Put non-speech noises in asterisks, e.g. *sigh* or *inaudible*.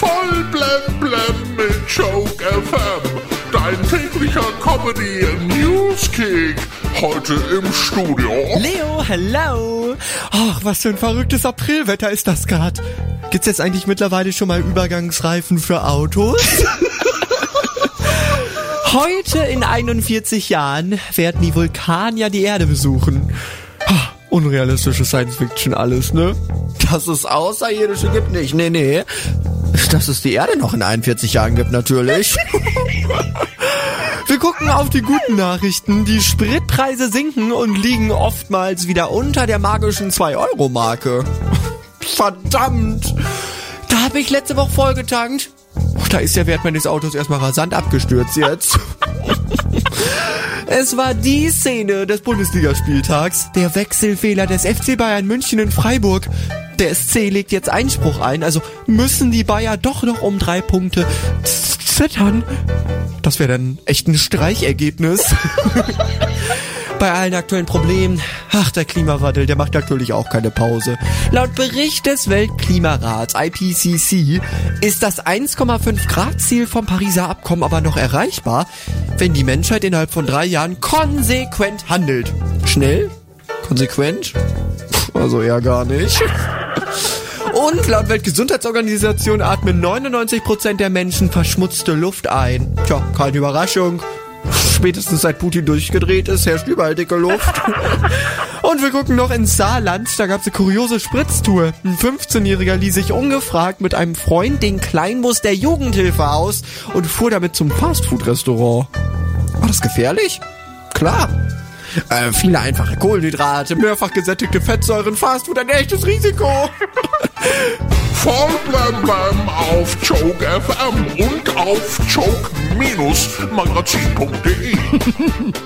Voll blem blem mit Joke FM. Dein täglicher Comedy News Kick. Heute im Studio. Leo, hello. Ach, was für ein verrücktes Aprilwetter ist das gerade. Gibt's jetzt eigentlich mittlerweile schon mal Übergangsreifen für Autos? *laughs* Heute in 41 Jahren werden die Vulkanier die Erde besuchen. Ah, Unrealistische Science Fiction alles, ne? Dass es Außerirdische gibt nicht, nee, nee. Dass es die Erde noch in 41 Jahren gibt, natürlich. *laughs* Wir gucken auf die guten Nachrichten. Die Spritpreise sinken und liegen oftmals wieder unter der magischen 2-Euro-Marke. Verdammt! Da habe ich letzte Woche vollgetankt. Da ist der Wert meines Autos erstmal rasant abgestürzt jetzt. *laughs* Es war die Szene des Bundesligaspieltags. Der Wechselfehler des FC Bayern München in Freiburg. Der SC legt jetzt Einspruch ein, also müssen die Bayer doch noch um drei Punkte zittern. Das wäre dann echt ein Streichergebnis. *laughs* Bei allen aktuellen Problemen, ach, der Klimawandel, der macht natürlich auch keine Pause. Laut Bericht des Weltklimarats IPCC ist das 1,5 Grad Ziel vom Pariser Abkommen aber noch erreichbar, wenn die Menschheit innerhalb von drei Jahren konsequent handelt. Schnell? Konsequent? Also eher gar nicht. Und laut Weltgesundheitsorganisation atmen 99% der Menschen verschmutzte Luft ein. Tja, keine Überraschung. Spätestens seit Putin durchgedreht ist, herrscht überall dicke Luft. *laughs* Und wir gucken noch ins Saarland. Da gab es eine kuriose Spritztour. Ein 15-Jähriger ließ sich ungefragt mit einem Freund den Kleinbus der Jugendhilfe aus und fuhr damit zum Fastfood-Restaurant. War das gefährlich? Klar. Äh, viele einfache Kohlenhydrate, mehrfach gesättigte Fettsäuren, Fastfood, ein echtes Risiko. Voll blem blem auf Joke FM und auf joke-magazin.de. *laughs*